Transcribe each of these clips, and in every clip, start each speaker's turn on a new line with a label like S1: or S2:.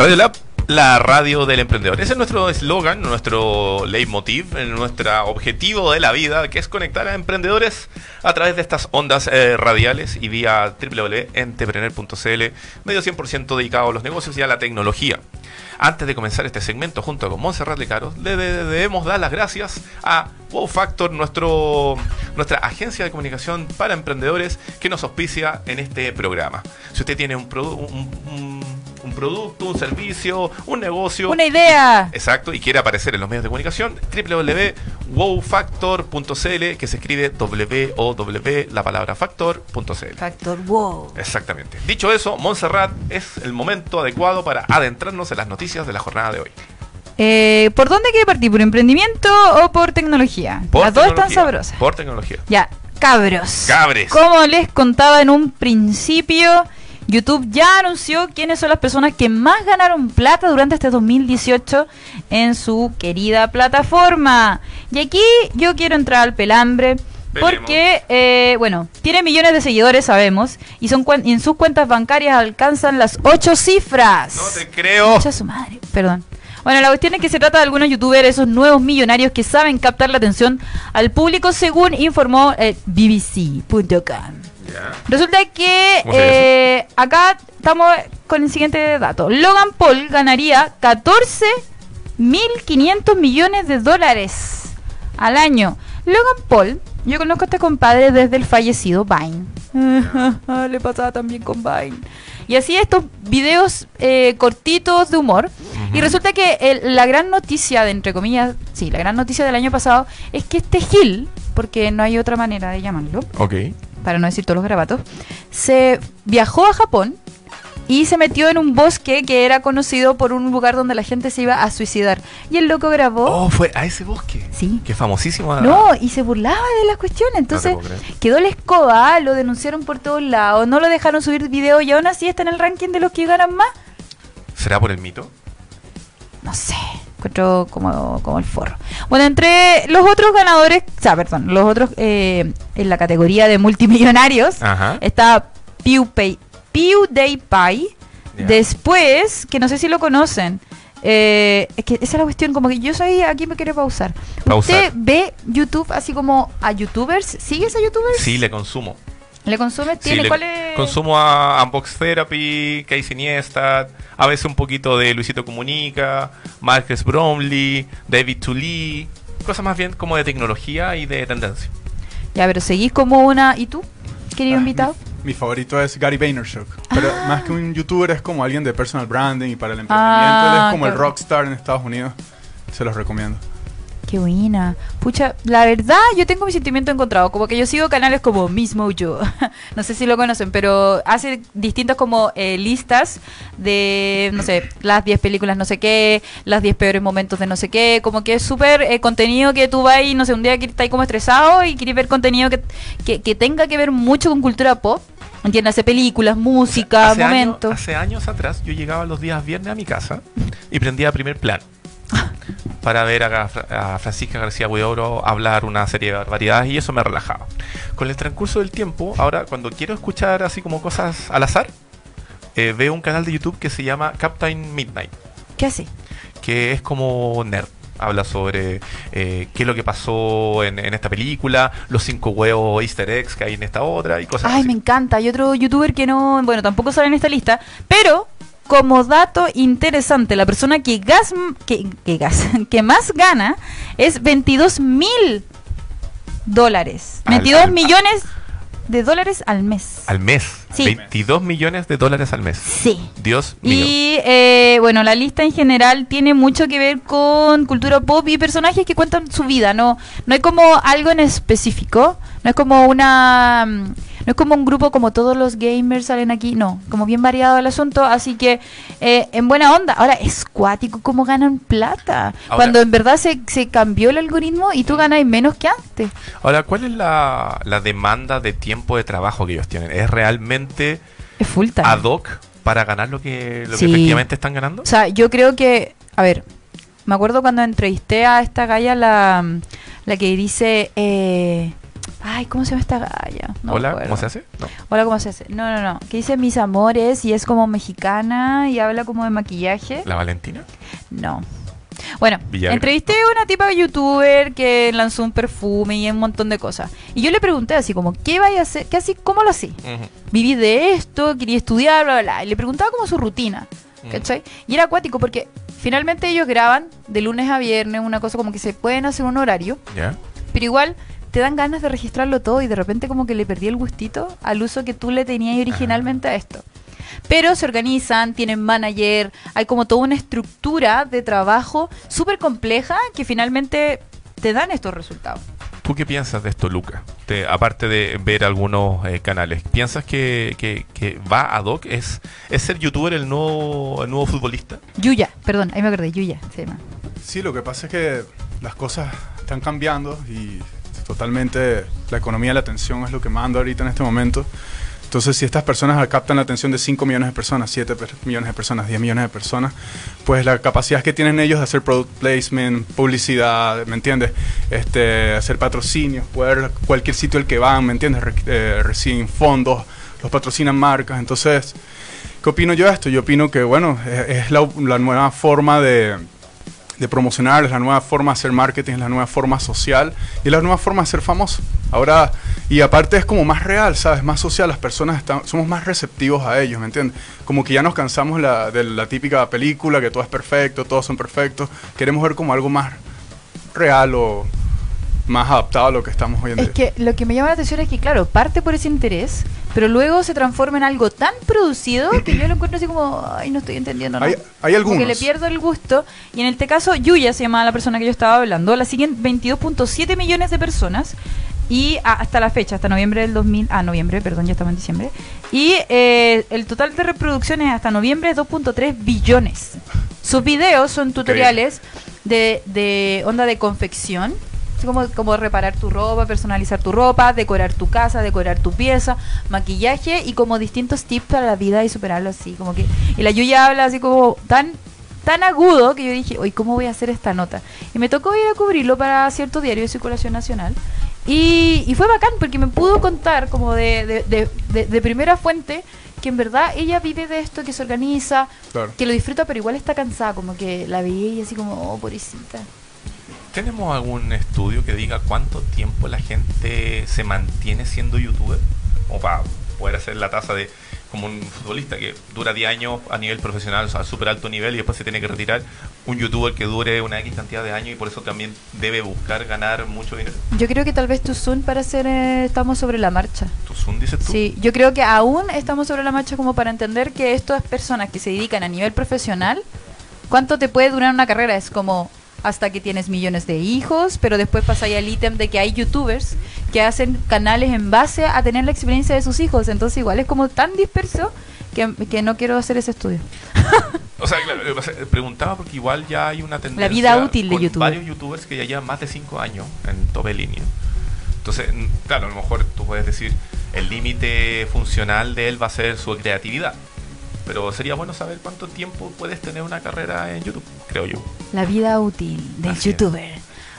S1: Radio Lab, la radio del emprendedor. Ese es nuestro eslogan, nuestro leitmotiv, nuestro objetivo de la vida, que es conectar a emprendedores a través de estas ondas eh, radiales y vía www.entrepreneur.cl, medio 100% dedicado a los negocios y a la tecnología. Antes de comenzar este segmento junto con Montserrat Lecaros, le debemos dar las gracias a Wow Factor, nuestra agencia de comunicación para emprendedores que nos auspicia en este programa. Si usted tiene un, un, un producto, un servicio, un negocio.
S2: Una idea.
S1: Exacto, y quiere aparecer en los medios de comunicación, www.wowfactor.cl, que se escribe W-O-W, la palabra factor.cl.
S2: Factor wow.
S1: Exactamente. Dicho eso, Montserrat es el momento adecuado para adentrarnos en las noticias de la jornada de hoy.
S2: Eh, ¿Por dónde quiere partir? ¿Por emprendimiento o por tecnología? las dos están sabrosas.
S1: Por tecnología.
S2: Ya, cabros.
S1: Cabres.
S2: Como les contaba en un principio, YouTube ya anunció quiénes son las personas que más ganaron plata durante este 2018 en su querida plataforma. Y aquí yo quiero entrar al pelambre. Porque, eh, bueno, tiene millones de seguidores, sabemos, y son en sus cuentas bancarias alcanzan las ocho cifras.
S1: No te creo.
S2: Mucha su madre, perdón. Bueno, la cuestión es que se trata de algunos youtubers, esos nuevos millonarios que saben captar la atención al público, según informó eh, BBC.com. Resulta que eh, acá estamos con el siguiente dato. Logan Paul ganaría 14.500 millones de dólares al año. Logan Paul, yo conozco a este compadre desde el fallecido Vine. Le pasaba también con Vine. Y así estos videos eh, cortitos de humor. Y resulta que la gran noticia, de entre comillas, sí, la gran noticia del año pasado es que este Gil, porque no hay otra manera de llamarlo.
S1: Ok
S2: para no decir todos los grabatos, se viajó a Japón y se metió en un bosque que era conocido por un lugar donde la gente se iba a suicidar. Y el loco grabó.
S1: Oh, fue a ese bosque.
S2: Sí.
S1: Que famosísimo.
S2: No, y se burlaba de las cuestiones. Entonces quedó la escoba, lo denunciaron por todos lados, no lo dejaron subir video y aún así está en el ranking de los que ganan más.
S1: ¿Será por el mito?
S2: No sé encuentro como, como el forro. Bueno, entre los otros ganadores, o sea, perdón, los otros eh, en la categoría de multimillonarios está PewPay, PewDiePie. Después, que no sé si lo conocen, eh, es que esa es la cuestión, como que yo soy, aquí me quiero pausar. ¿Usted ve YouTube así como a youtubers? ¿Sigues a youtubers?
S1: Sí, le consumo.
S2: ¿Le consume? ¿Tiene? ¿Cuál
S1: Consumo a Unbox Therapy, Casey Neistat, a veces un poquito de Luisito Comunica, Marcus Bromley, David Tully, cosas más bien como de tecnología y de tendencia.
S2: Ya, pero seguís como una... ¿Y tú, querido ah, invitado?
S3: Mi, favorito es Gary Vaynerchuk. Pero ah. más que un youtuber es como alguien de personal branding y para el emprendimiento. Él es ah, como el rockstar en Estados Unidos. Se los recomiendo.
S2: Qué buena. Pucha, la verdad, yo tengo mi sentimiento encontrado. Como que yo sigo canales como Mismo Yo. no sé si lo conocen, pero hace distintas como eh, listas de, no sé, las 10 películas no sé qué, las 10 peores momentos de no sé qué. Como que es súper eh, contenido que tú vas y, no sé, un día que estás como estresado y quieres ver contenido que, que, tenga que ver mucho con cultura pop. Entiéndase, películas, música, momentos.
S1: hace años atrás yo llegaba los días viernes a mi casa y prendía primer plan para ver a, Francisca García Huidobro hablar una serie de barbaridades y eso me relajaba. Con el transcurso del tiempo, ahora cuando quiero escuchar así como cosas al azar, eh, veo un canal de YouTube que se llama Captain Midnight.
S2: ¿Qué hace?
S1: Que es como nerd habla sobre eh, qué es lo que pasó en, esta película, los cinco huevos easter eggs que hay en esta otra y cosas
S2: Ay, me encanta. Hay otro youtuber que no, bueno, tampoco sale en esta lista, pero como dato interesante, la persona que, gas, que, gas, que más gana es 22 mil dólares. 22 millones de dólares al mes.
S1: Al mes. Sí. 22 millones de dólares al mes.
S2: Sí.
S1: Dios mío.
S2: Y eh, bueno, la lista en general tiene mucho que ver con cultura pop y personajes que cuentan su vida. No, no hay como algo en específico. No es como una no es como un grupo como todos los gamers salen aquí, no, como bien variado el asunto, así que eh, en buena onda. Ahora, es cuático cómo ganan plata, cuando en verdad se, se, cambió el algoritmo y tú ganas menos que antes.
S1: Ahora, ¿cuál es la, la demanda de tiempo de trabajo que ellos tienen? ¿Es realmente
S2: es full
S1: ad hoc para ganar lo que, lo que efectivamente están ganando?
S2: O sea, yo creo que, a ver, me acuerdo cuando entrevisté a esta galla, la, la que dice... Eh, Ay, ¿cómo se llama esta galla? No
S1: Hola, ¿cómo se hace? No.
S2: Hola, ¿cómo se hace? No, no, no. Que dice mis amores y es como mexicana y habla como de maquillaje.
S1: ¿La Valentina?
S2: No. Bueno,
S1: Villagra.
S2: entrevisté a una tipa youtuber que lanzó un perfume y un montón de cosas. Y yo le pregunté así como, ¿qué vaya a hacer? ¿Qué así? ¿Cómo lo hacía?
S1: Ujú.
S2: Viví de esto, quería estudiar, bla, bla, bla. Y le preguntaba como su rutina. ¿Cachai? Y era acuático porque finalmente ellos graban de lunes a viernes, una cosa como que se pueden hacer un horario,
S1: ¿Ya?
S2: pero igual te dan ganas de registrarlo todo y de repente como que le perdí el gustito al uso que tú le tenías originalmente a esto. Pero se organizan, tienen manager, hay como toda una estructura de trabajo súper compleja que finalmente te dan estos resultados.
S1: ¿Tú qué piensas de esto, Luca? Te- aparte de ver algunos eh, canales, ¿piensas que, que- que va ad hoc? ¿Es, ¿Es ser youtuber el nuevo, el nuevo futbolista?
S2: Yuya, perdón, ahí me acordé, Yuya se llama.
S3: Sí, lo que pasa es que las cosas están cambiando y totalmente la economía de la atención es lo que manda ahorita en este momento. Entonces, si estas personas captan la atención de 5 millones de personas, 7 per- millones de personas, 10 millones de personas, pues la capacidad que tienen ellos de hacer product placement, publicidad, ¿me entiendes? Este, hacer patrocinios, poder cualquier sitio al que van, ¿me entiendes? Re- eh, reciben fondos, los patrocinan marcas. Entonces, ¿qué opino yo de esto? Yo opino que, bueno, es, es la, la nueva forma de, de promocionar, es la nueva forma de hacer marketing, es la nueva forma social y es la nueva forma de ser famoso. Ahora, y aparte es como más real, ¿sabes? Más social, las personas están, somos más receptivos a ellos, ¿me entiendes? Como que ya nos cansamos la- de la típica película, que todo es perfecto, todos son perfectos. Queremos ver como algo más real o más adaptado a lo que estamos hoy en
S2: Es que lo que me llama la atención es que, claro, parte por ese interés, pero luego se transforma en algo tan producido que yo lo encuentro así como, ay, no estoy entendiendo nada.
S3: Hay- hay
S2: Como que le
S3: algunos.
S2: pierdo el gusto. Y en este caso, Yuya se llamaba la persona que yo estaba hablando, la siguen 22.7 millones de personas. Y a- hasta la fecha, hasta noviembre del 2000, ah, noviembre, perdón, ya estamos en diciembre. Y eh, el total de reproducciones hasta noviembre es 2.3 billones. Sus videos son tutoriales de, de onda de confección, como, como reparar tu ropa, personalizar tu ropa, decorar tu casa, decorar tu pieza, maquillaje y como distintos tips para la vida y superarlo así, como que y la Yuya habla así como tan tan agudo que yo dije, "Oye, ¿cómo voy a hacer esta nota?" Y me tocó ir a cubrirlo para cierto diario de circulación nacional. Y, y fue bacán porque me pudo contar como de, de, de- de- de primera fuente que en verdad ella vive de esto, que se organiza,
S3: Claro.
S2: que lo disfruta, pero igual está cansada, como que la veía y así como, oh, pobrecita.
S1: ¿Tenemos algún estudio que diga cuánto tiempo la gente se mantiene siendo youtuber? Como para poder hacer la tasa de como un futbolista que dura 10 años a nivel profesional, o sea, a súper alto nivel y después se tiene que retirar. Un youtuber que dure una X cantidad de años y por eso también debe buscar ganar mucho dinero.
S2: Yo creo que tal vez tu Zoom para hacer eh, estamos sobre la marcha.
S1: ¿Tu Zoom dices tú?
S2: Sí, yo creo que aún estamos sobre la marcha como para entender que estas personas que se dedican a nivel profesional, ¿cuánto te puede durar una carrera? Es como hasta que tienes millones de hijos, pero después pasa ya el ítem de que hay youtubers que hacen canales en base a tener la experiencia de sus hijos. Entonces igual es como tan disperso que, que no quiero hacer ese estudio.
S1: O sea, preguntaba porque igual ya hay una tendencia.
S2: vida útil de YouTube.
S1: Varios youtubers que ya llevan más de 5 años en tope línea. Entonces, claro, a lo mejor tú puedes decir el límite funcional de él va a ser su creatividad. Pero sería bueno saber cuánto tiempo puedes tener una carrera en YouTube, creo yo.
S2: La vida útil del
S1: Así es.
S2: youtuber.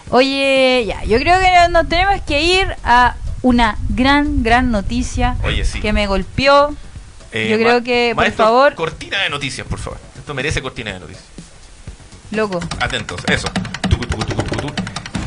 S2: Oye, ya, yo creo que nos tenemos que ir a una gran, gran noticia
S1: Oye, sí.
S2: que me golpeó.
S1: Eh,
S2: yo creo que, por favor-
S1: Cortina de noticias, por favor. Esto merece cortina de noticias.
S2: Loco.
S1: Atentos, eso. Tucu, tucu, tucu.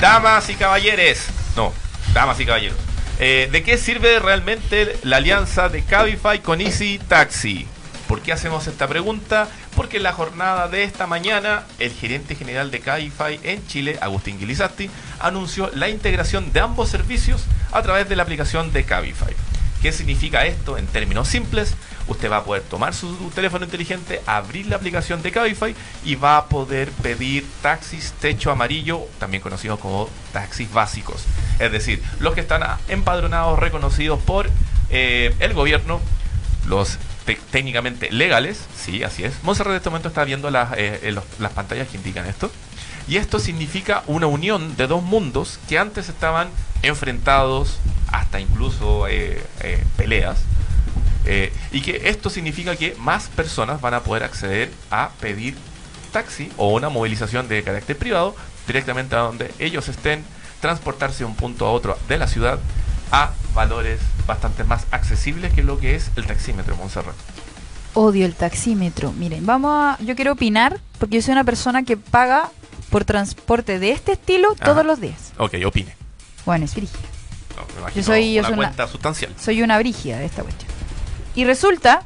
S1: Damas y caballeres. No, damas y caballeros. Eh, ¿De qué sirve realmente la alianza de Cabify con Easy Taxi? ¿Por qué hacemos esta pregunta? Porque en la jornada de esta mañana, el gerente general de Cabify en Chile, Agustín Gilizatti, anunció la integración de ambos servicios a través de la aplicación de Cabify. ¿Qué significa esto en términos simples? Usted va a poder tomar su teléfono inteligente, abrir la aplicación de Cabify y va a poder pedir taxis techo amarillo, también conocidos como taxis básicos. Es decir, los que están empadronados, reconocidos por eh, el gobierno, los técnicamente legales, sí, así es. Monserrat en este momento está viendo las, eh, eh, las pantallas que indican esto. Y esto significa una unión de dos mundos que antes estaban enfrentados, hasta incluso eh, peleas. Y que esto significa que más personas van a poder acceder a pedir taxi o una movilización de carácter privado directamente a donde ellos estén, transportarse de un punto a otro de la ciudad a valores bastante más accesibles que lo que es el taxímetro Montserrat.
S2: Odio el taxímetro. Miren, vamos a. Yo quiero opinar porque yo soy una persona que paga por transporte de este estilo
S1: Ajá.
S2: todos los días.
S1: Ok, opine.
S2: Bueno, es brígida.
S1: No, imagino
S2: soy- yo
S1: una
S2: soy una-
S1: cuenta sustancial.
S2: Soy una brígida de esta cuestión. Y resulta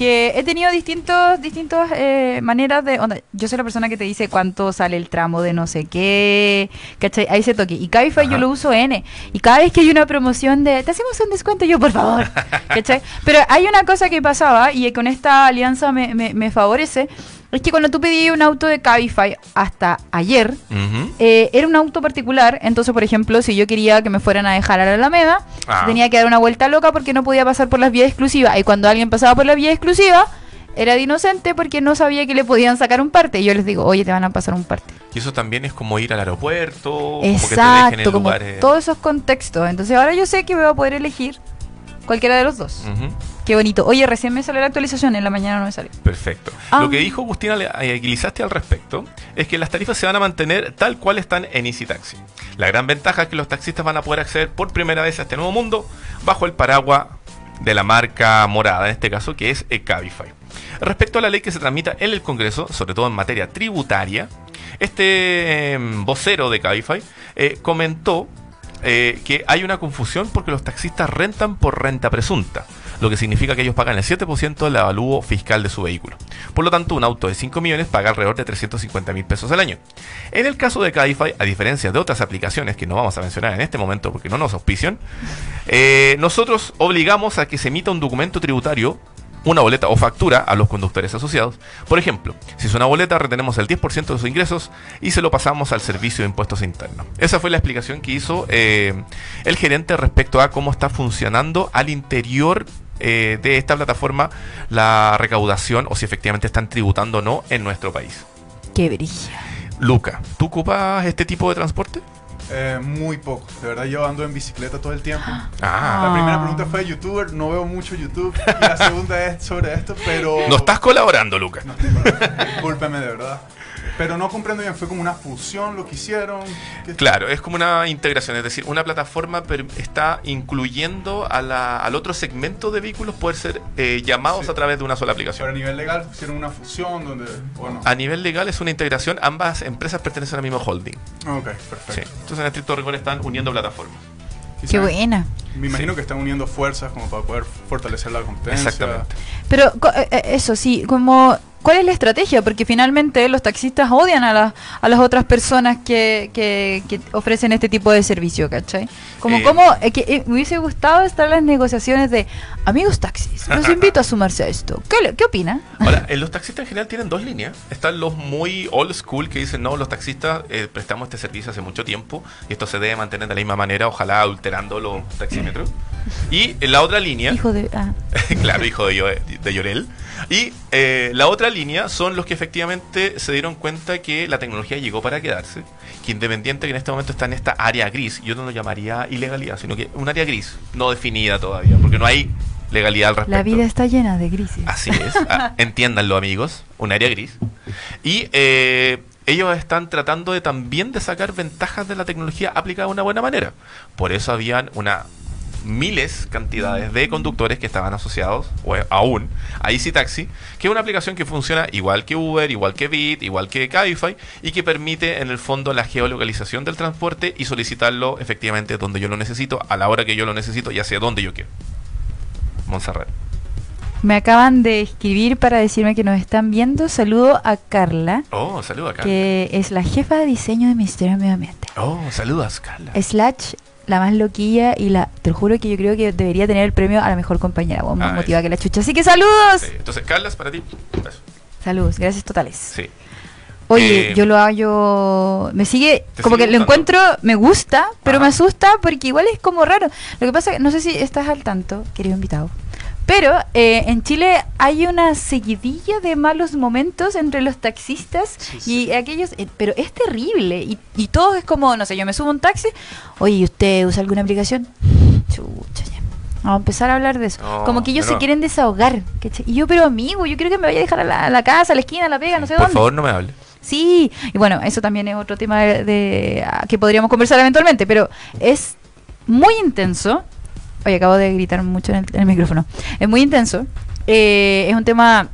S2: que he tenido distintos, distintas eh, maneras de... onda, yo soy la persona que te dice cuánto sale el tramo de no sé qué, ¿cachai? Ahí se toque. Y Cabify
S1: Ajá.
S2: yo lo uso N. Y cada vez que hay una promoción de, te hacemos un descuento, yo, por favor, ¿cachai? Pero hay una cosa que pasaba y con esta alianza me, me- me favorece, es que cuando tú pedí un auto de Cabify hasta ayer, eh, era un auto particular, entonces, por ejemplo, si yo quería que me fueran a dejar a la Alameda,
S1: Ah.
S2: tenía que dar una vuelta loca porque no podía pasar por las vías exclusivas. Y cuando alguien pasaba por la vía exclusiva, era de inocente porque no sabía que le podían sacar un parte. Y yo les digo, oye, te van a pasar un parte.
S1: Y eso también es como ir al aeropuerto, como que te dejen
S2: Exacto,
S1: en
S2: como
S1: lugares.
S2: todos esos contextos. Entonces ahora yo sé que voy a poder elegir cualquiera de los dos.
S1: Ujú.
S2: Qué bonito. Oye, recién me salió la actualización, en la mañana no me salió.
S1: Perfecto.
S2: Ah.
S1: Lo que dijo Agustina Le- eh, Aguilizaste al respecto es que las tarifas se van a mantener tal cual están en Easy Taxi. La gran ventaja es que los taxistas van a poder acceder por primera vez a este nuevo mundo bajo el paraguas de la marca morada, en este caso, que es Cabify. Respecto a la ley que se tramita en el Congreso, sobre todo en materia tributaria, este em, vocero de Cabify eh, comentó eh, que hay una confusión porque los taxistas rentan por renta presunta, lo que significa que ellos pagan el 7% del avalúo fiscal de su vehículo. Por lo tanto, un auto de 5 millones paga alrededor de 350 mil pesos al año. En el caso de Cabify, a diferencia de otras aplicaciones que no vamos a mencionar en este momento porque no nos auspician, eh, nosotros obligamos a que se emita un documento tributario una boleta o factura a los conductores asociados. Por ejemplo, si es una boleta, retenemos el 10% de sus ingresos y se lo pasamos al servicio de impuestos internos. Esa fue la explicación que hizo eh, el gerente respecto a cómo está funcionando al interior eh, de esta plataforma la recaudación o si efectivamente están tributando o no en nuestro país.
S2: Qué brilla.
S1: Luca, ¿tú ocupas este tipo de transporte?
S3: Eh, muy poco. De verdad, yo ando en bicicleta todo el tiempo.
S1: Ah,
S3: La primera pregunta fue youtuber, no veo mucho YouTube. Y la segunda es sobre esto, pero...
S1: no estás colaborando, Luca.
S3: No Discúlpeme, de verdad. Pero no comprendo bien, fue como una fusión lo que hicieron. ¿Qué-
S1: Claro, es como una integración, es decir, una plataforma está incluyendo a la- al otro segmento de vehículos poder ser eh, llamados
S3: Sí.
S1: a través de una sola
S3: Pero a
S1: aplicación.
S3: nivel legal hicieron una fusión donde... Bueno,
S1: A nivel legal es una integración, ambas empresas pertenecen al mismo holding.
S3: ok,
S1: Sí.
S3: perfecto.
S1: Entonces en estricto rigor están uniendo plataformas.
S2: Qué buena.
S3: Me imagino
S1: Sí.
S3: que están uniendo fuerzas como para poder fortalecer la competencia.
S1: Exactamente.
S2: Pero eh, eh, eso sí, como ¿cuál es la estrategia? Porque finalmente los taxistas odian a, las a las otras personas que, que, que ofrecen este tipo de servicio, ¿cachai? Como
S1: Eh.
S2: como eh, que eh, me hubiese gustado estar en las negociaciones de amigos taxis, los invito a sumarse a esto. ¿Qué, qué opina?
S1: Ahora, eh, los taxistas en general tienen dos líneas. Están los muy old school que dicen, no, los taxistas eh, prestamos este servicio hace mucho tiempo y esto se debe mantener de la misma manera, ojalá alterando los taxímetros. Y en la otra línea...
S2: Hijo de... ah.
S1: claro, hijo de, de Llorel. Y eh, la otra línea son los que efectivamente se dieron cuenta que la tecnología llegó para quedarse, que independiente que en este momento está en esta área gris, yo no lo llamaría ilegalidad, sino que un área gris, no definida todavía, porque no hay legalidad al respecto.
S2: La vida está llena de grises.
S1: Así es, ah, entiéndanlo amigos, un área gris. Y eh, ellos están tratando de también de sacar ventajas de la tecnología aplicada de una buena manera. Por eso habían una miles cantidades de conductores que estaban asociados o aún a Easy Taxi, que es una aplicación que funciona igual que Uber, igual que Bit, igual que Cabify y que permite en el fondo la geolocalización del transporte y solicitarlo efectivamente donde yo lo necesito, a la hora que yo lo necesito y hacia donde yo quiero. Montserrat.
S2: Me acaban de escribir para decirme que nos están viendo. Saludo a Carla,
S1: Oh, saluda acá.
S2: que es la jefa de diseño de Ministerio de Medio Ambiente.
S1: Oh, saludas, Carla.
S2: Slash, la más loquilla y la... Te lo juro que yo creo que debería tener el premio a la mejor compañera. Vos más
S1: Ah,
S2: motivada que la chucha. Así que saludos.
S1: Sí, Entonces, Carla, es para ti.
S2: Saludos, gracias totales.
S1: Sí.
S2: Oye,
S1: Eh,
S2: yo lo hallo... Me sigue...
S1: ¿Te
S2: Como
S1: sigue
S2: que lo encuentro... Me gusta, pero
S1: Ajá.
S2: me asusta porque igual es como raro. Lo que pasa que no sé si estás al tanto, querido invitado. Pero eh, en Chile hay una seguidilla de malos momentos entre los taxistas y aquellos, eh, pero es terrible y, y todo es como, no sé, yo me subo a un taxi, oye, ¿y usted usa alguna aplicación? Chucha, ya. Vamos a empezar a hablar de eso.
S1: No,
S2: como que ellos se quieren desahogar. ¿cachai? Y yo, pero amigo, yo quiero que me vaya a dejar a la, a la casa, a la esquina, a la pega, no sé
S1: Por
S2: dónde.
S1: favor, no me hable.
S2: Sí, y bueno, eso también es otro tema de, de- ah, que podríamos conversar eventualmente, pero es muy intenso Oye, acabo de gritar mucho en el, en el micrófono. Es muy intenso. Eh, es un tema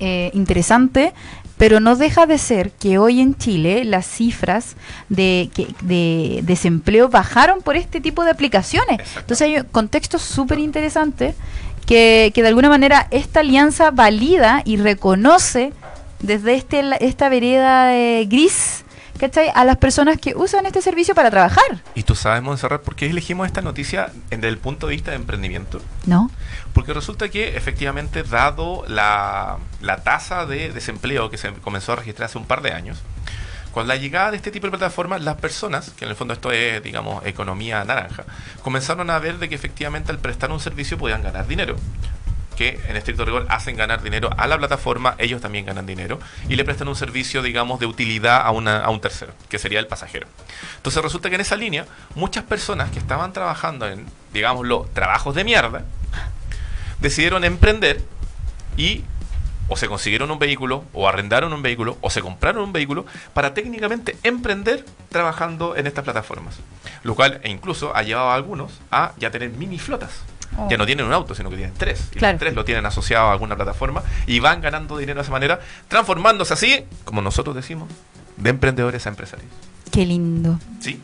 S2: eh, interesante, pero no deja de ser que hoy en Chile las cifras de, que- de desempleo bajaron por este tipo de aplicaciones.
S1: Exacto.
S2: Entonces hay un contexto súper interesante que, que de alguna manera esta alianza valida y reconoce desde este, esta vereda eh, gris, ¿cachai? A las personas que usan este servicio para trabajar,
S1: Y tú sabes, Montserrat, por qué elegimos esta noticia desde el punto de vista de emprendimiento.
S2: ¿no?
S1: Porque resulta que efectivamente, dado la, la tasa de desempleo que se comenzó a registrar hace un par de años, con la llegada de este tipo de plataformas, las personas, que en el fondo esto es, digamos, economía naranja, comenzaron a ver de que efectivamente al prestar un servicio podían ganar dinero. Que en estricto rigor hacen ganar dinero a la plataforma, ellos también ganan dinero y le prestan un servicio, digamos, de utilidad a, una, a un tercero, que sería el pasajero. Entonces resulta que en esa línea, muchas personas que estaban trabajando en, digámoslo, trabajos de mierda, decidieron emprender y o se consiguieron un vehículo, o arrendaron un vehículo, o se compraron un vehículo para técnicamente emprender trabajando en estas plataformas. Lo cual e incluso ha llevado a algunos a ya tener mini flotas.
S2: Oh.
S1: Ya no tienen un auto, sino que tienen tres. Y
S2: Claro.
S1: los tres lo tienen asociado a alguna plataforma y van ganando dinero de esa manera, transformándose así, como nosotros decimos, de emprendedores a empresarios.
S2: Qué lindo.
S1: ¿Sí?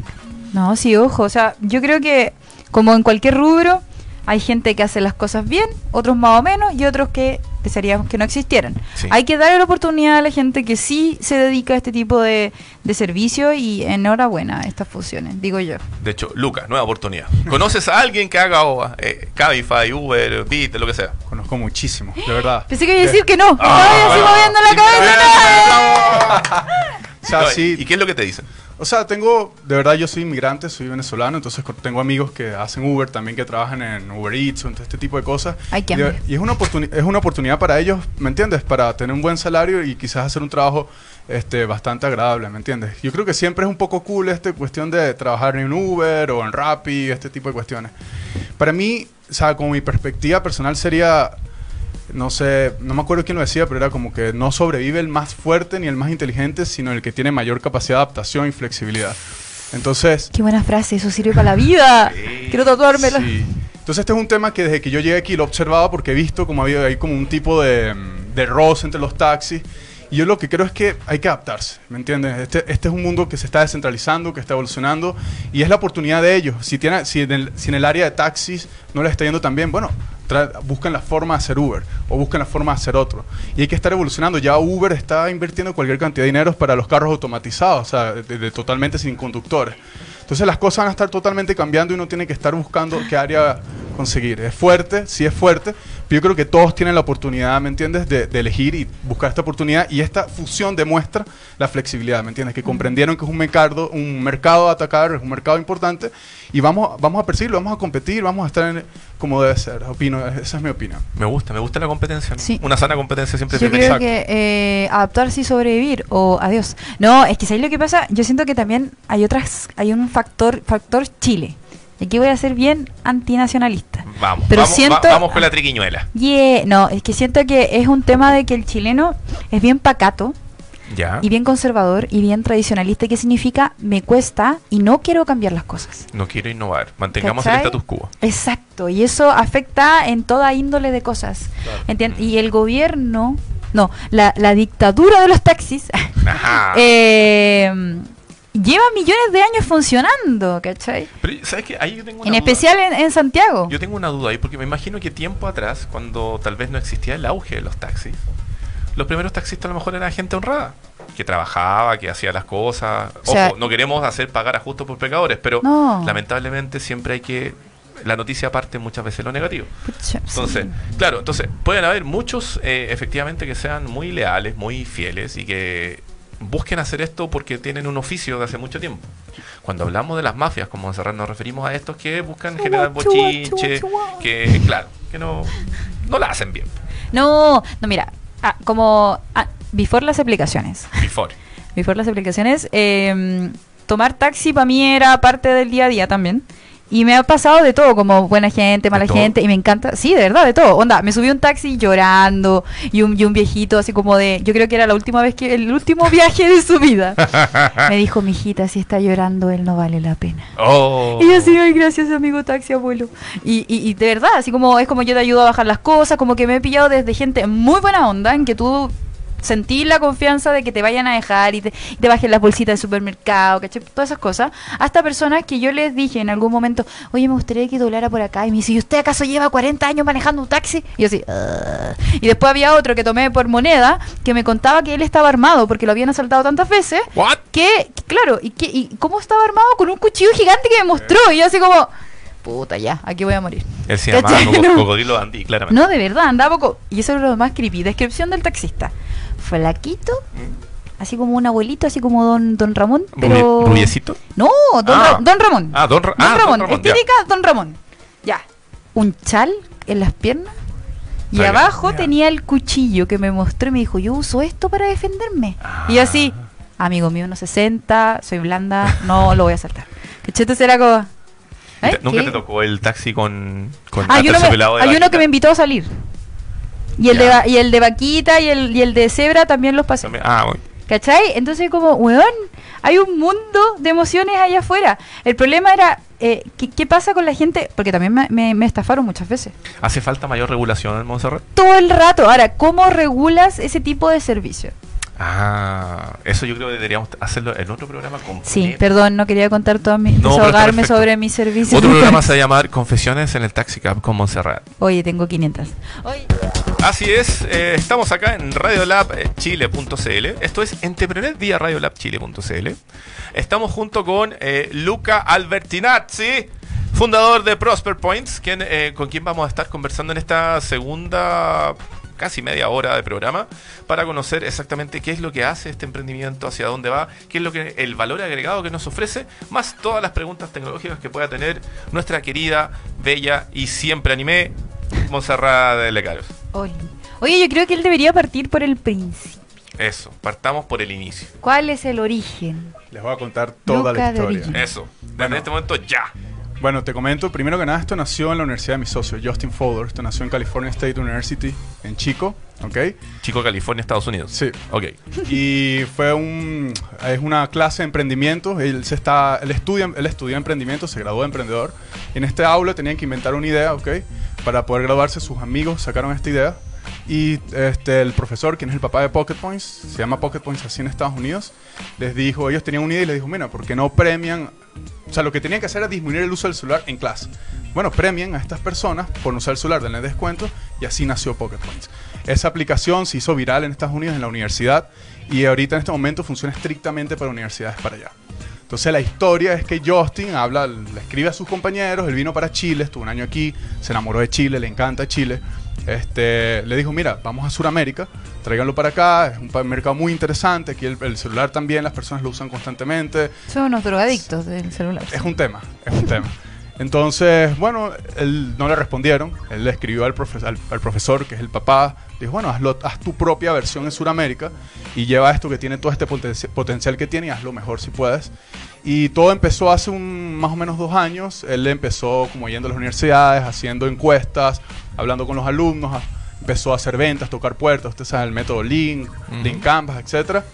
S2: No, sí, ojo, o sea, yo creo que como en cualquier rubro, hay gente que hace las cosas bien, otros más o menos, y otros que desearíamos que no existieran.
S1: Sí.
S2: Hay que darle la oportunidad a la gente que sí se dedica a este tipo de, de servicio y enhorabuena a estas fusiones, digo yo.
S1: De hecho, Lucas, nueva oportunidad. ¿Conoces a alguien que haga oh, eh, Cabify, Uber, Bit, lo que sea?
S3: Conozco muchísimo, de verdad.
S2: Pensé que iba a decir que no.
S1: Ah,
S2: Estaba así moviendo la cabeza.
S3: O sea,
S1: No,
S3: sí,
S1: ¿Y qué es lo que te dicen?
S3: O sea, tengo, de verdad, yo soy inmigrante, soy venezolano, entonces tengo amigos que hacen Uber, también que trabajan en Uber Eats, o en todo este tipo de cosas.
S2: Ay, qué
S3: y, es una es una oportunidad para ellos, ¿me entiendes? Para tener un buen salario y quizás hacer un trabajo este, bastante agradable, ¿me entiendes? Yo creo que siempre es un poco cool esta cuestión de trabajar en Uber o en Rappi, este tipo de cuestiones. Para mí, o sea, como mi perspectiva personal sería no sé, no me acuerdo quién lo decía, pero era como que no sobrevive el más fuerte ni el más inteligente, sino el que tiene mayor capacidad de adaptación y flexibilidad. Entonces,
S2: Qué buena frase, eso sirve para la vida.
S1: Sí.
S2: Quiero tatuármelo.
S3: sí. Entonces este es un tema que desde que yo llegué aquí lo he observado porque he visto como había ahí como un tipo de, mm, de roce entre los taxis. Yo lo que creo es que hay que adaptarse, ¿me entiendes? Este, este es un mundo que se está descentralizando, que está evolucionando y es la oportunidad de ellos. Si, tiene, si, en el, área de taxis no les está yendo tan bien, bueno, buscan la forma de hacer Uber o buscan la forma de hacer otro. Y hay que estar evolucionando. Ya Uber está invirtiendo cualquier cantidad de dinero para los carros automatizados, o sea, de totalmente sin conductores. Entonces las cosas van a estar totalmente cambiando y uno tiene que estar buscando qué área conseguir. Es fuerte, sí es fuerte, pero yo creo que todos tienen la oportunidad, ¿me entiendes?, de, de elegir y buscar esta oportunidad. Y esta fusión demuestra la flexibilidad, ¿me entiendes? Que comprendieron que es un mercado, un mercado a atacar, es un mercado importante y vamos, vamos a perseguirlo, vamos a competir, vamos a estar en- como debe ser. Opino, esa es mi opinión.
S1: Me gusta, me gusta la competencia. ¿no?
S2: Sí.
S1: Una sana competencia siempre
S2: Yo creo
S3: Exacto.
S2: que eh, adaptarse y sobrevivir o adiós. No, es que ¿sabéis lo que pasa? Yo siento que también hay otras, hay un factor, factor Chile. Y aquí voy a ser bien antinacionalista.
S1: Vamos,
S2: Pero
S1: vamos,
S2: siento-
S1: va- vamos con la triquiñuela.
S2: Yeah, no, es que siento que es un tema de que el chileno es bien pacato
S1: Ya.
S2: y bien conservador y bien tradicionalista, que significa me cuesta y no quiero cambiar las cosas.
S1: No quiero innovar. Mantengamos
S2: ¿Cachai?
S1: el status quo.
S2: Exacto, y eso afecta en toda índole de cosas. ¿Entien- Y el gobierno, no, la, la dictadura de los taxis
S1: Ajá.
S2: eh, lleva millones de años funcionando, ¿cachai?
S1: Pero, ¿sabes qué? Ahí yo tengo una
S2: En
S1: duda.
S2: especial en, en Santiago.
S1: Yo tengo una duda ahí, porque me imagino que tiempo atrás, cuando tal vez no existía el auge de los taxis, los primeros taxistas a lo mejor eran gente honrada, que trabajaba, que hacía las cosas.
S2: O sea-
S1: Ojo, no queremos hacer pagar a justos por pecadores, pero
S2: No.
S1: lamentablemente siempre hay que. La noticia parte muchas veces lo negativo. Entonces,
S2: sí.
S1: claro, entonces pueden haber muchos eh, efectivamente que sean muy leales, muy fieles y que busquen hacer esto porque tienen un oficio de hace mucho tiempo. Cuando hablamos de las mafias, como en Serrat nos referimos a estos que buscan generar bochinche, que claro, que no, no la hacen bien.
S2: No, no, mira, ah, como ah, before las aplicaciones.
S1: Before.
S2: Before las aplicaciones, eh, tomar taxi para mí era parte del día a día también. Y me ha pasado de todo, como buena gente, mala gente, y me encanta, sí, de verdad, de todo. Onda, me subí un taxi llorando y un, y un viejito así como de, yo creo que era la última vez que, el último viaje de su vida. me dijo, mijita, si está llorando, él no vale la pena.
S1: Oh.
S2: Y yo así, ay, gracias amigo taxi, abuelo. Y, y, y de verdad, así como es como yo te ayudo a bajar las cosas, como que me he pillado desde gente muy buena onda, en que tú sentí la confianza de que te vayan a dejar y te, y te bajen las bolsitas del supermercado, ¿cachai? Todas esas cosas. Hasta personas que yo les dije en algún momento, oye, me gustaría que doblara por acá. Y me dice, ¿y usted acaso lleva 40 años manejando un taxi? Y yo así, "Ah". Y después había otro que tomé por moneda que me contaba que él estaba armado porque lo habían asaltado tantas veces
S1: What?
S2: que, claro, y, que, y cómo estaba armado con un cuchillo gigante que me mostró. Y yo así como, puta, ya, aquí voy a morir.
S1: Él se llamaba. Cocodrilo Andy, claramente.
S2: No, de verdad, andaba poco. Y eso era lo más creepy. Descripción del taxista. Flaquito, así como un abuelito, así como don, don Ramón. Pero...
S1: Rubi- ¿Rubiecito?
S2: No, don,
S1: Ah.
S2: Ra- don Ramón.
S1: Ah, don Ra-
S2: Don
S1: ah, don
S2: Ramón.
S1: Ramón, ya.
S2: Don Ramón. Ya. Un chal en las piernas. Y abajo
S3: ya.
S2: tenía el cuchillo que me mostró y me dijo, yo uso esto para defenderme. Y yo así, amigo mío, unos 60, soy blanda, no lo voy a saltar. Entonces era como... ¿eh?
S1: ¿Nunca
S2: ¿Qué?
S1: te tocó el taxi con, con
S2: Hay uno, me- hay uno que me invitó a salir. Y el, de,
S1: Ya.
S2: y el de vaquita y el, y el de cebra también los pasé.
S1: Ah, bueno.
S2: ¿Cachai? Entonces como, weón, hay un mundo de emociones allá afuera. El problema era, eh, ¿qué, qué pasa con la gente? Porque también me, me- me estafaron muchas veces.
S1: ¿Hace falta mayor regulación en Montserrat?
S2: Todo el rato. Ahora, ¿cómo regulas ese tipo de servicio?
S1: Ah, eso yo creo que deberíamos hacerlo en otro programa completo.
S2: Sí, perdón, no quería contar todas mis...
S1: No,
S2: desahogarme sobre mis servicios.
S1: Otro programa se va a llamar Confesiones en el Taxi Cab con Montserrat.
S2: Oye, tengo 500. Oye,
S1: Así es, eh, estamos acá en radiolabchile.cl. Esto es Entrepreneur vía radiolabchile.cl. Estamos junto con eh, Luca Albertinazzi, fundador de Prosper Points, eh, con quien vamos a estar conversando en esta segunda casi media hora de programa para conocer exactamente qué es lo que hace este emprendimiento, hacia dónde va, qué es lo que el valor agregado que nos ofrece, más todas las preguntas tecnológicas que pueda tener nuestra querida, bella y siempre animé Montserrat de Lecaros.
S2: Oye. Oye, yo creo que él debería partir por el principio.
S1: Eso, partamos por el inicio.
S2: ¿Cuál es el origen?
S3: Les voy a contar toda
S2: Luca
S3: la
S2: de
S3: historia.
S2: origen.
S1: Eso, desde
S3: Bueno.
S1: este momento ya.
S3: Bueno, te comento, primero que nada, esto nació en la universidad de mi socio, Justin Fowler. Esto nació en California State University, en Chico, ¿ok?
S1: Chico, California, Estados Unidos.
S3: Sí.
S1: Ok.
S3: Y fue un es una clase de emprendimiento. Él se está él estudia él estudió emprendimiento, se graduó de emprendedor. En este aula tenían que inventar una idea, ¿ok? Para poder graduarse sus amigos sacaron esta idea y este el profesor, quien es el papá de Pocket Points, se llama Pocket Points así en Estados Unidos, les dijo, ellos tenían una idea y les dijo, "Mira, ¿por qué no premian o sea, lo que tenían que hacer era disminuir el uso del celular en clase. Bueno, premien a estas personas por no usar el celular, denle descuento y así nació Pocket Points. Esa aplicación se hizo viral en Estados Unidos, en la universidad, y ahorita en este momento funciona estrictamente para universidades para allá. Entonces la historia es que Justin habla, le escribe a sus compañeros, él vino para Chile, estuvo un año aquí, se enamoró de Chile, le encanta Chile. Este, le dijo, mira, vamos a Sudamérica, tráiganlo para acá, es un mercado muy interesante, aquí el, el celular también, las personas lo usan constantemente,
S2: Son unos drogadictos del celular.
S3: es un tema, es un tema. Entonces, bueno, él no le respondieron. Él le escribió al, profe- al- al profesor, que es el papá. Dijo, bueno, hazlo- haz tu propia versión en Sudamérica y lleva esto que tiene todo este potenci- potencial que tiene y hazlo mejor si puedes. Y todo empezó hace un, más o menos dos años. Él empezó como yendo a las universidades, haciendo encuestas, hablando con los alumnos. empezó a hacer ventas, tocar puertas. Usted sabe el método Link. Link Canvas, etcétera.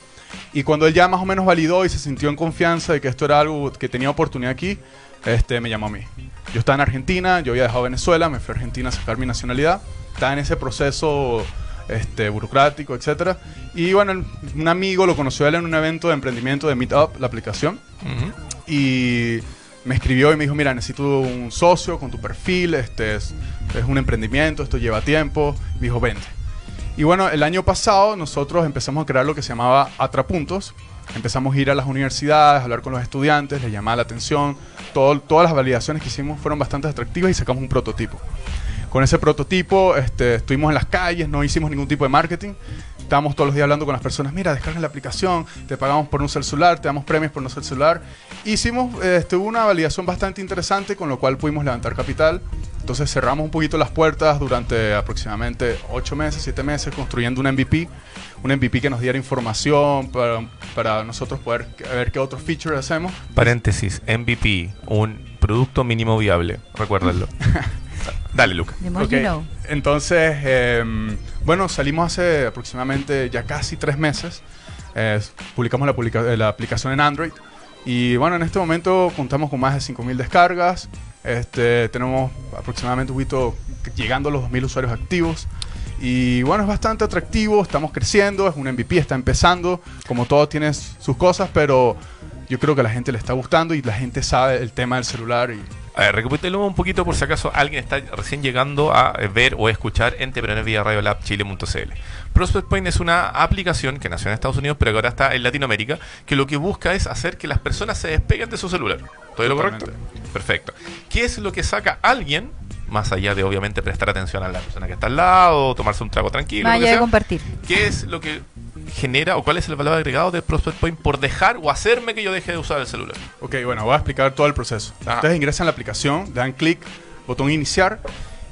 S3: Y cuando él ya más o menos validó y se sintió en confianza de que esto era algo que tenía oportunidad aquí, este, me llamó a mí. Yo estaba en Argentina, yo había dejado Venezuela, me fui a Argentina a sacar mi nacionalidad. Estaba en ese proceso este, burocrático, etcétera. Y bueno, un amigo lo conoció él en un evento de emprendimiento de Meetup, la aplicación. Y me escribió y me dijo, mira, necesito un socio con tu perfil, este es, es un emprendimiento, esto lleva tiempo. Me dijo, vente. Y bueno, el año pasado nosotros empezamos a crear lo que se llamaba Atrapuntos. Empezamos a ir a las universidades, a hablar con los estudiantes, les llamaba la atención. Todas las validaciones que hicimos fueron bastante atractivas y sacamos un prototipo. Con ese prototipo este, estuvimos en las calles, no hicimos ningún tipo de marketing. Estábamos todos los días hablando con las personas, mira, descarga la aplicación, te pagamos por no usar el celular, te damos premios por no usar el celular. Hicimos este, una validación bastante interesante, con lo cual pudimos levantar capital. Entonces cerramos un poquito las puertas durante aproximadamente 8 meses, 7 meses, construyendo un MVP. Un MVP que nos diera información para, para nosotros poder ver qué otros features hacemos.
S1: Paréntesis, MVP, un producto mínimo viable, recuérdenlo. Dale, Luca.
S2: The more
S3: Ok,
S2: you know.
S3: Entonces, em, bueno, salimos hace aproximadamente ya casi tres meses. Eh, publicamos la, publica- eh, la aplicación en Android. Y bueno, en este momento contamos con más de 5.000 descargas. Este, tenemos aproximadamente un poquito llegando a los 2.000 usuarios activos. Y bueno, es bastante atractivo, estamos creciendo, es un MVP, está empezando. Como todo tiene sus cosas, pero yo creo que a la gente le está gustando y la gente sabe el tema del celular. Y
S1: A ver, recapitulemos un poquito por si acaso alguien está recién llegando a ver o escuchar Entrepreneur vía Radio Lab Chile.cl. Prospect Point es una aplicación que nació en Estados Unidos, pero que ahora está en Latinoamérica, que lo que busca es hacer que las personas se despeguen de su celular. ¿Todo lo correcto? Perfecto. ¿Qué es lo que saca alguien, más allá de obviamente prestar atención a la persona que está al lado, tomarse un trago tranquilo,
S2: Más
S1: lo que
S2: allá de
S1: sea?
S2: compartir.
S1: ¿Qué es lo que genera o cuál es el valor agregado de Prospect Point por dejar o hacerme que yo deje de usar el celular?
S3: Ok, bueno, voy a explicar todo el proceso.
S1: Ajá.
S3: Ustedes ingresan a la aplicación, dan clic, botón iniciar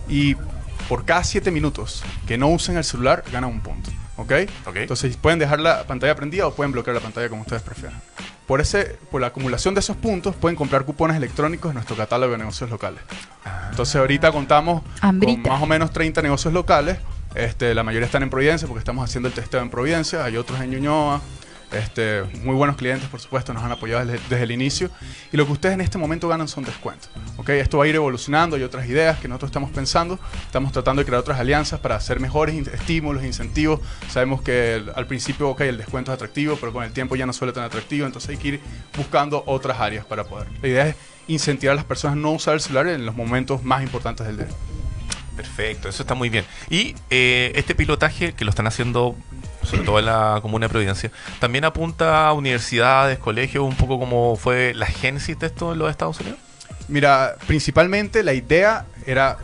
S3: y por cada 7 minutos que no usen el celular ganan un punto. ¿Ok?
S1: Ok.
S3: Entonces pueden dejar la pantalla prendida o pueden bloquear la pantalla como ustedes prefieran. Por, ese, por la acumulación de esos puntos pueden comprar cupones electrónicos en nuestro catálogo de negocios locales. Entonces ahorita contamos
S2: Hambrita.
S3: con más o menos 30 negocios locales. Este, la mayoría están en Providencia porque estamos haciendo el testeo en Providencia. Hay otros en Ñuñoa. Este, muy buenos clientes, por supuesto, nos han apoyado desde, el inicio. Y lo que ustedes en este momento ganan son descuentos. ¿ok? Esto va a ir evolucionando. Hay otras ideas que nosotros estamos pensando. Estamos tratando de crear otras alianzas para hacer mejores estímulos, incentivos. Sabemos que al principio, ok, el descuento es atractivo, pero con el tiempo ya no suele tan atractivo. Entonces hay que ir buscando otras áreas para poder. La idea es incentivar a las personas a no usar el celular en los momentos más importantes del día.
S1: Perfecto, eso está muy bien. Y eh, este pilotaje que lo están haciendo, sobre todo en la comuna de Providencia, también apunta a universidades, colegios, un poco como fue la génesis de esto en los Estados Unidos.
S3: Mira, principalmente la idea era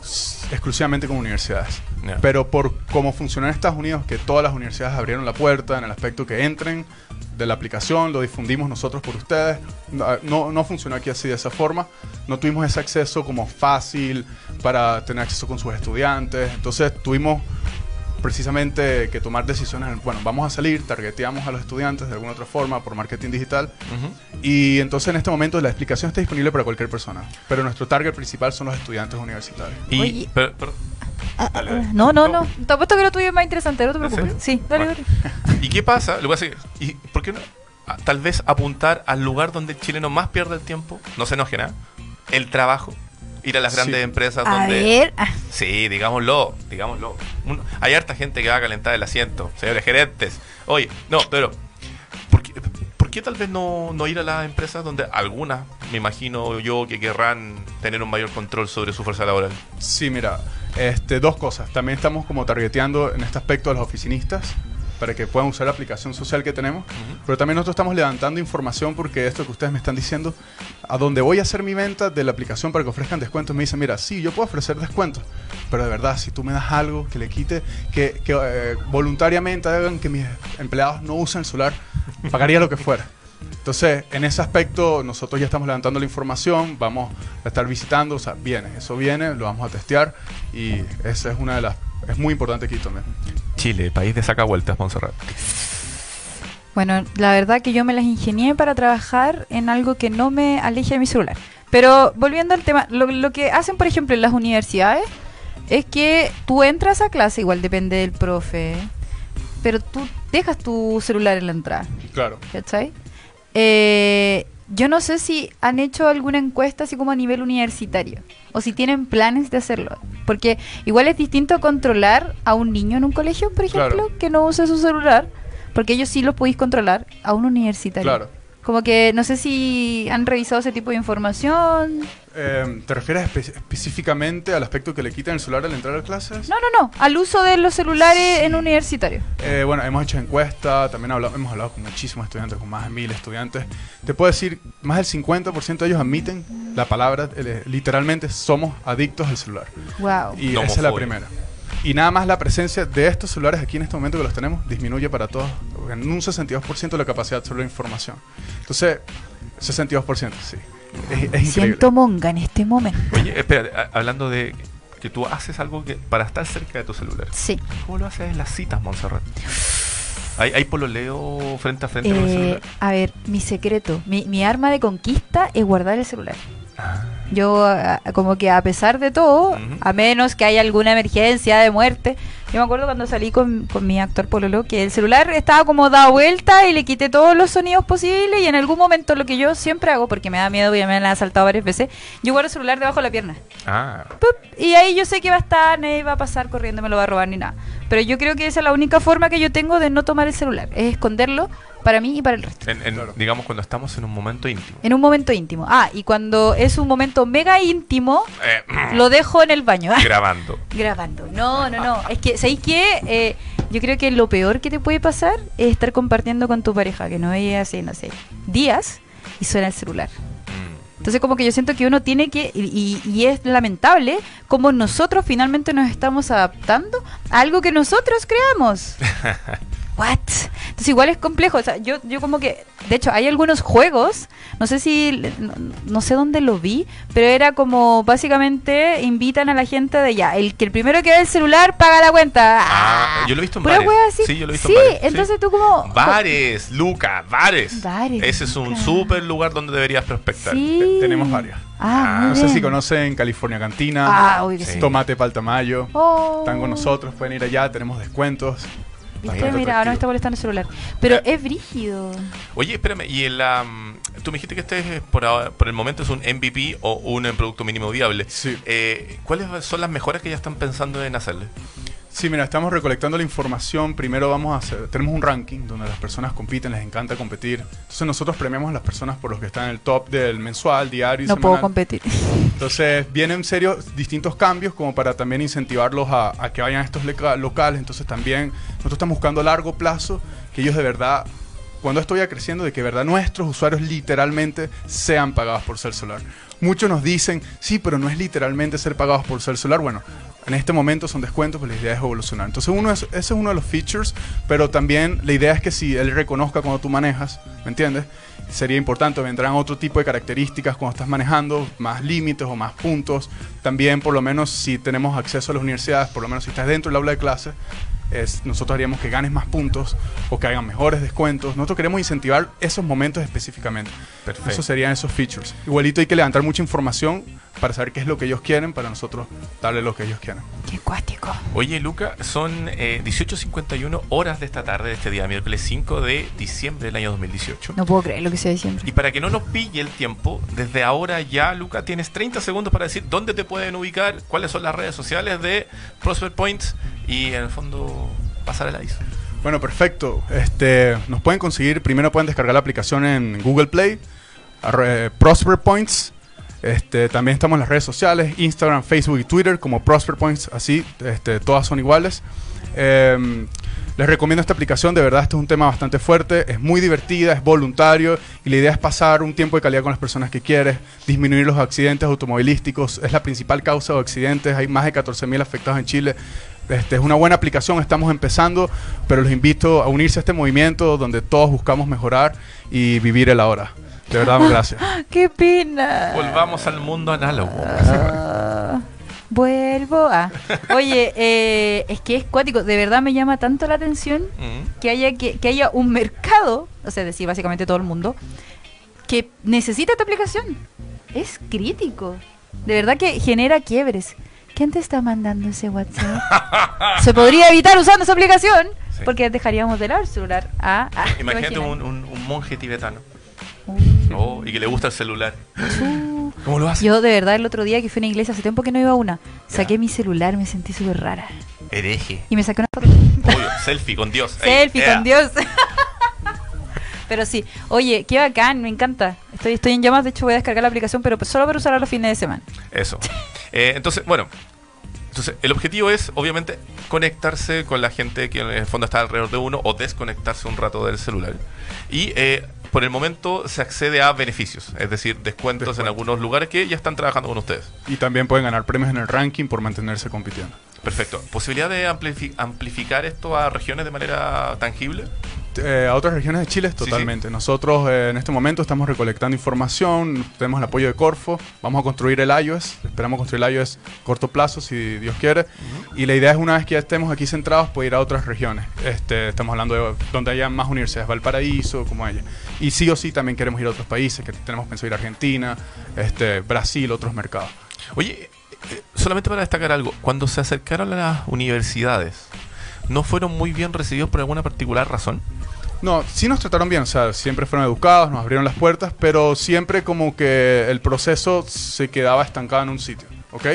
S3: exclusivamente con universidades. Pero por cómo funcionó en Estados Unidos, que todas las universidades abrieron la puerta en el aspecto que entren de la aplicación, lo difundimos nosotros por ustedes. No, no, no funcionó aquí así de esa forma. No tuvimos ese acceso como fácil para tener acceso con sus estudiantes. Entonces tuvimos precisamente que tomar decisiones. Bueno, vamos a salir, targeteamos a los estudiantes de alguna otra forma por marketing digital. Y entonces en este momento la explicación está disponible para cualquier persona. Pero nuestro target principal son los estudiantes universitarios.
S1: Y,
S2: Oye.
S1: pero- pero-
S2: Ah,
S1: Dale,
S2: ah,
S1: dale.
S2: no, no,
S1: No.
S2: no. Te apuesto que lo tuyo es más interesante, no te
S1: ¿En
S2: preocupes. Sí, dale,
S1: Bueno.
S2: dale.
S1: ¿Y qué pasa? Lo voy a seguir. ¿Y por qué no? Ah, Tal vez apuntar al lugar donde el chileno más pierde el tiempo, no se enoje nada, el trabajo, ir a las
S3: Sí.
S1: grandes empresas
S2: A
S1: donde...
S2: ver. ah,
S1: Sí, digámoslo, digámoslo. Un- hay harta gente que va a calentar el asiento, señores gerentes. Oye, no, pero ¿por qué, por qué tal vez no, no ir a las empresas donde algunas, me imagino yo, que querrán tener un mayor control sobre su fuerza laboral?
S3: Sí, mira, este, dos cosas. También estamos como targeteando en este aspecto a los oficinistas para que puedan usar la aplicación social que tenemos. Pero también nosotros estamos levantando información porque esto que ustedes me están diciendo, a donde voy a hacer mi venta de la aplicación para que ofrezcan descuentos, me dicen, mira, sí, yo puedo ofrecer descuentos, pero de verdad, si tú me das algo que le quite, que, que, eh, voluntariamente hagan que mis empleados no usen el celular, pagaría lo que fuera. Entonces, en ese aspecto, nosotros ya estamos levantando la información, vamos a estar visitando, o sea, viene, eso viene, lo vamos a testear y esa es una de las, es muy importante aquí también.
S1: Chile, país de saca vueltas, Montserrat.
S2: Bueno, la verdad que yo me las ingenié para trabajar en algo que no me aleje de mi celular. Pero volviendo al tema, lo, lo que hacen, por ejemplo, en las universidades es que tú entras a clase, igual depende del profe, pero tú dejas tu celular en la entrada.
S3: Claro.
S2: ¿Cachai? Eh, yo no sé si han hecho alguna encuesta así como a nivel universitario o si tienen planes de hacerlo. Porque igual es distinto controlar a un niño en un colegio, por ejemplo,
S3: Claro.
S2: que no use su celular, porque ellos sí lo podéis controlar a un universitario.
S3: Claro.
S2: Como que no sé si han revisado ese tipo de información.
S3: Eh, ¿Te refieres espe- específicamente al aspecto que le quitan el celular al entrar a clases?
S2: No, no, no, al uso de los celulares en universitario.
S3: Eh, bueno, hemos hecho encuesta, también habla- hemos hablado con muchísimos estudiantes, con más de mil estudiantes. Te puedo decir, más del 50% de ellos admiten la palabra, eh, literalmente somos adictos al celular.
S2: Wow.
S3: Y esa es la primera. Y nada más la presencia de estos celulares aquí en este momento que los tenemos disminuye para todos en un 62% la capacidad de absorber información. Entonces, 62%, sí. Es, es increíble.
S2: Siento monga en este momento.
S1: Oye, espérate, hablando de que tú haces algo que para estar cerca de tu celular.
S2: Sí.
S1: ¿Cómo lo haces en las citas, Montserrat? ¿Hay, hay pololeo frente a frente con el
S2: Eh,
S1: celular?
S2: a ver, mi secreto, mi, mi arma de conquista es guardar el celular.
S1: Ah.
S2: Yo, a- como que a pesar de todo, a menos que haya alguna emergencia de muerte, yo me acuerdo cuando salí con, con mi actor Pololo, que el celular estaba como dado vuelta y le quité todos los sonidos posibles y en algún momento lo que yo siempre hago, porque me da miedo y me han asaltado varias veces, yo guardo el celular debajo de la pierna.
S1: Ah,
S2: ¡Pup! Y ahí yo sé que va a estar, nadie va a pasar corriendo, me lo va a robar ni nada. Pero yo creo que esa es la única forma que yo tengo de no tomar el celular, es esconderlo para mí y para el resto.
S1: en- en-
S3: Claro.
S1: digamos cuando estamos en un momento íntimo.
S2: En un momento íntimo. Ah, y cuando es un momento mega íntimo,
S1: Eh,
S2: lo dejo en el baño.
S1: grabando.
S2: Grabando. No, no, no. Es que, ¿sabéis qué? Eh, yo creo que lo peor que te puede pasar es estar compartiendo con tu pareja, que no veías hace, no sé, días y suena el celular.
S1: Mm.
S2: Entonces como que yo siento que uno tiene que, y, y- y es lamentable como nosotros finalmente nos estamos adaptando a algo que nosotros creamos. What? Entonces igual es complejo. O sea, yo, yo como que, de hecho, hay algunos juegos, no sé si, no, no sé dónde lo vi, pero era como básicamente invitan a la gente de ya, el que el primero que ve el celular paga la cuenta.
S1: Ah, yo lo he visto en
S2: Pura
S1: bares.
S2: wea así.
S1: Sí, yo lo he visto
S2: Sí,
S1: en bares. sí.
S2: entonces tú como...
S1: Bares, Luca, bares.
S2: Bares,
S1: Ese es un súper lugar donde deberías prospectar.
S2: Sí.
S3: Te- tenemos varias.
S2: Ah, muy
S3: No sé si conocen California Cantina,
S2: Ah, uy, que
S1: Sí.
S2: sí.
S3: Tomate Paltamayo.
S2: Oh.
S3: Están con nosotros, pueden ir allá, tenemos descuentos.
S2: ¿Viste? Mira, ahora me está molestando el celular. Pero
S1: Eh.
S2: es brígido.
S1: Oye, espérame, y el, am, tú me dijiste que este es por, ahora- por el momento es un MVP o un eh, producto mínimo viable.
S3: Sí.
S1: Eh, ¿Cuáles son las mejoras que ya están pensando en hacerle?
S3: Sí, mira, estamos recolectando la información. Primero vamos a hacer, tenemos un ranking donde las personas compiten, les encanta competir. Entonces nosotros premiamos a las personas por los que están en el top del mensual, diario y
S2: No puedo
S3: semanal.
S2: competir.
S3: Entonces vienen en serio distintos cambios como para también incentivarlos a, a que vayan a estos locales. Entonces también nosotros estamos buscando a largo plazo que ellos de verdad, cuando esto vaya creciendo, de que verdad nuestros usuarios literalmente sean pagados por ser solar. Muchos nos dicen, sí, pero no es literalmente ser pagados por ser solar. Bueno, en este momento son descuentos, pero la idea es evolucionar. Entonces uno es, ese es uno de los features, pero también la idea es que si él reconozca cuando tú manejas, ¿me entiendes? Sería importante, vendrán otro tipo de características cuando estás manejando, más límites o más puntos. También, por lo menos, si tenemos acceso a las universidades, por lo menos si estás dentro del aula de clase, es, nosotros haríamos que ganes más puntos o que hagan mejores descuentos. Nosotros queremos incentivar esos momentos específicamente.
S1: Perfecto.
S3: Esos serían esos features. Igualito hay que levantar mucha información para saber qué es lo que ellos quieren, para nosotros darle lo que ellos quieren.
S2: Qué cuático.
S1: Oye, Luca, son eh, 18.51 horas de esta tarde de este día, miércoles 5 de diciembre del año 2018.
S2: No puedo creer lo que sea diciembre.
S1: Y para que no nos pille el tiempo, desde ahora ya, Luca, tienes 30 segundos para decir dónde te pueden ubicar, cuáles son las redes sociales de Prosper Points y en el fondo pasar el aviso.
S3: Bueno, perfecto. Este, nos pueden conseguir, primero pueden descargar la aplicación en Google Play, arre- Prosper Points. Este, también estamos en las redes sociales, Instagram, Facebook y Twitter como Prosper Points, así, este, todas son iguales. Em, les recomiendo esta aplicación, de verdad, este es un tema bastante fuerte, es muy divertida, es voluntario y la idea es pasar un tiempo de calidad con las personas que quieres, disminuir los accidentes automovilísticos, es la principal causa de accidentes, hay más de 14.000 afectados en Chile. Este, es una buena aplicación, estamos empezando, pero los invito a unirse a este movimiento donde todos buscamos mejorar y vivir el ahora. De verdad, gracias.
S2: ¡Qué pena!
S1: Volvamos al mundo análogo.
S2: Ah, vuelvo a. Oye, eh, es que es cuático. De verdad me llama tanto la atención
S1: Mm.
S2: que haya, que, que haya un mercado, o sea, decir básicamente todo el mundo, que necesita esta aplicación. Es crítico. De verdad que genera quiebres. ¿Quién te está mandando ese WhatsApp? Se podría evitar usando esa aplicación
S1: Sí.
S2: porque dejaríamos de lado el celular. Ah, ah, ¿te
S1: Imagínate un, un- un monje tibetano
S2: Uh,
S1: oh, y que le gusta el celular. ¿Cómo lo hace?
S2: Yo de verdad el otro día que fui a una iglesia, hace tiempo que no iba a una,
S1: Ya.
S2: saqué mi celular, me sentí súper rara.
S1: Hereje.
S2: Y me saqué una foto.
S1: Obvio, selfie con Dios.
S2: Selfie con Dios. pero sí, oye, qué bacán, me encanta. Estoy, estoy en llamas, de hecho voy a descargar la aplicación, pero solo para usarla los fines de semana.
S1: Eso. Eh, entonces, bueno. Entonces, el objetivo es, obviamente, conectarse con la gente que en el fondo está alrededor de uno o desconectarse un rato del celular. Y eh, por el momento se accede a beneficios, es decir, descuentos en algunos lugares que ya están trabajando con ustedes.
S3: Y también pueden ganar premios en el ranking por mantenerse compitiendo.
S1: Perfecto. ¿Posibilidad de amplifi- amplificar esto a regiones de manera tangible?
S3: Eh, a otras regiones de Chile,
S1: Sí, sí.
S3: totalmente. Nosotros eh, en este momento estamos recolectando información, tenemos el apoyo de Corfo, vamos a construir el iOS, esperamos construir el iOS corto plazo, si Dios quiere. Y la idea es una vez que ya estemos aquí centrados, poder ir a otras regiones. Este, estamos hablando de donde haya más universidades, Valparaíso, como ella. Y sí o sí también queremos ir a otros países, que tenemos pensado ir a Argentina, este, Brasil, otros mercados.
S1: Oye, eh, solamente para destacar algo, cuando se acercaron a las universidades, ¿no fueron muy bien recibidos por alguna particular razón?
S3: No, sí nos trataron bien, o siempre fueron educados, nos abrieron las puertas, pero siempre como que el proceso se quedaba estancado en un sitio, ¿ok?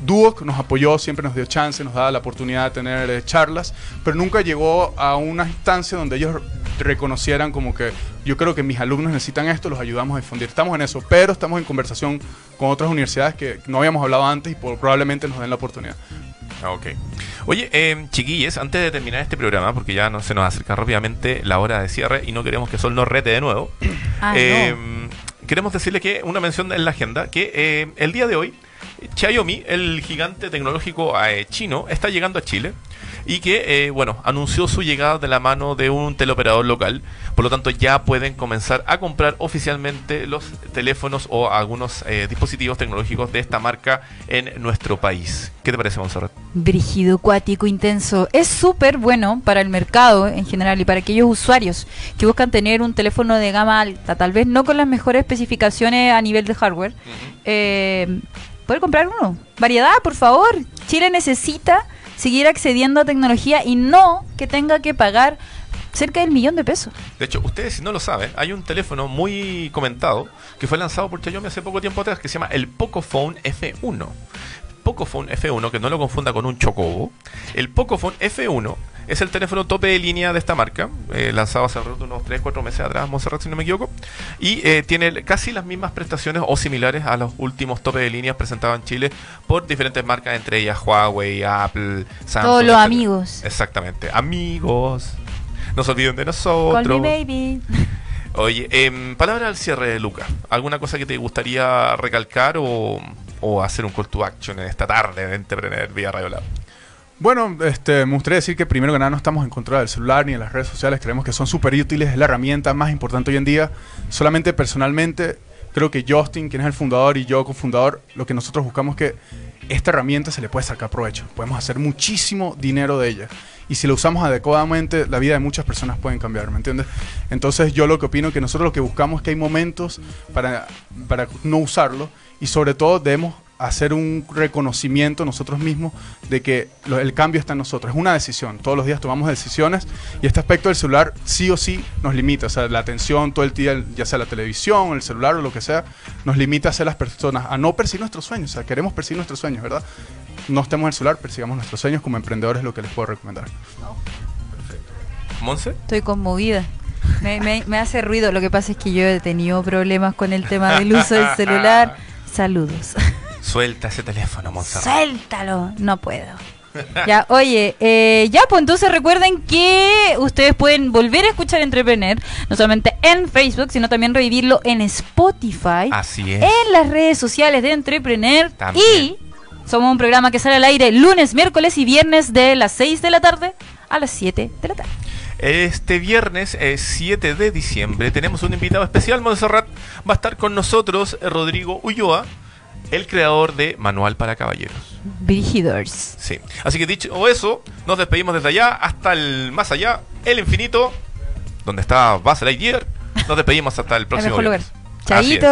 S3: Duoc nos apoyó, siempre nos dio chance, nos daba la oportunidad de tener eh, charlas, pero nunca llegó a una instancia donde ellos reconocieran como que yo creo que mis alumnos necesitan esto, los ayudamos a difundir. Estamos en eso, pero estamos en conversación con otras universidades que no habíamos hablado antes y probablemente nos den la oportunidad.
S1: Ah, Ok. Oye, eh, chiquilles, antes de terminar este programa, porque ya no se nos acerca rápidamente la hora de cierre y no queremos que Sol nos rete de nuevo,
S2: Ah,
S1: eh,
S2: no.
S1: queremos decirle que una mención en la agenda, que eh, el día de hoy, Xiaomi, el gigante tecnológico eh, chino, está llegando a Chile y que, eh, bueno, anunció su llegada de la mano de un teleoperador local, por lo tanto ya pueden comenzar a comprar oficialmente los teléfonos o algunos eh, dispositivos tecnológicos de esta marca en nuestro país. ¿Qué te parece, Monserrat?
S2: Brígido, cuático, intenso. Es súper bueno para el mercado en general y para aquellos usuarios que buscan tener un teléfono de gama alta, tal vez no con las mejores especificaciones a nivel de hardware. Eh, poder comprar uno. Variedad, por favor. Chile necesita seguir accediendo a tecnología y no que tenga que pagar cerca del millón de pesos.
S1: De hecho, ustedes si no lo saben, hay un teléfono muy comentado que fue lanzado por Xiaomi hace poco tiempo atrás que se llama el Pocophone F1. Pocophone F1, que no lo confunda con un Chocobo. El Pocophone F1 es el teléfono tope de línea de esta marca, eh, lanzado hace unos 3-4 meses atrás, Monserrat, si no me equivoco, y eh, tiene casi las mismas prestaciones o similares a los últimos tope de líneas presentados en Chile por diferentes marcas, entre ellas Huawei, Apple, Samsung.
S2: Todos los amigos.
S1: Exactamente, amigos. No se olviden de
S2: Call
S1: nosotros.
S2: me baby.
S1: Oye, em, palabra al cierre, Luca. ¿Alguna cosa que te gustaría recalcar o, o hacer un call to action en esta tarde de Entrepreneur vía Radio Lab?
S3: Bueno, este, me gustaría decir que primero que nada no estamos en contra del celular ni de las redes sociales, creemos que son súper útiles, es la herramienta más importante hoy en día. Solamente personalmente creo que Justin, quien es el fundador, y yo, cofundador, lo que nosotros buscamos es que esta herramienta se le puede sacar provecho. Podemos hacer muchísimo dinero de ella. Y si lo usamos adecuadamente, la vida de muchas personas pueden cambiar, ¿me entiendes? Entonces yo lo que opino que nosotros lo que buscamos es que hay momentos para, para no usarlo y sobre todo debemos hacer un reconocimiento nosotros mismos de que lo- el cambio está en nosotros. Es una decisión. Todos los días tomamos decisiones y este aspecto del celular sí o sí nos limita. O sea, la atención todo el día, ya sea la televisión, el celular o lo que sea, nos limita a ser las personas, a no perseguir nuestros sueños. O sea, queremos perseguir nuestros sueños, ¿verdad? No estemos en el celular, persigamos nuestros sueños como emprendedores, es lo que les puedo recomendar.
S1: ¿Monse?
S2: Estoy conmovida. Me, me- me hace ruido. Lo que pasa es que yo he tenido problemas con el tema del uso del celular. Saludos.
S1: Suelta ese teléfono, Monserrat.
S2: Suéltalo. No puedo. Ya, oye, eh, ya, pues entonces recuerden que ustedes pueden volver a escuchar Entrepreneur, no solamente en Facebook, sino también revivirlo en Spotify,
S1: Así es.
S2: en las redes sociales de Entrepreneur
S1: También.
S2: y somos un programa que sale al aire lunes, miércoles y viernes de las 6 de la tarde a las 7 de la tarde.
S1: Este viernes eh, 7 de diciembre tenemos un invitado especial, Monserrat. Va a estar con nosotros Rodrigo Ulloa, el creador de Manual para Caballeros.
S2: Brigidors.
S1: Sí. Así que dicho eso, nos despedimos desde allá hasta el más allá, el infinito, donde está Buzz Lightyear. Nos despedimos hasta el
S2: El
S1: próximo
S2: mejor lugar. Chaito.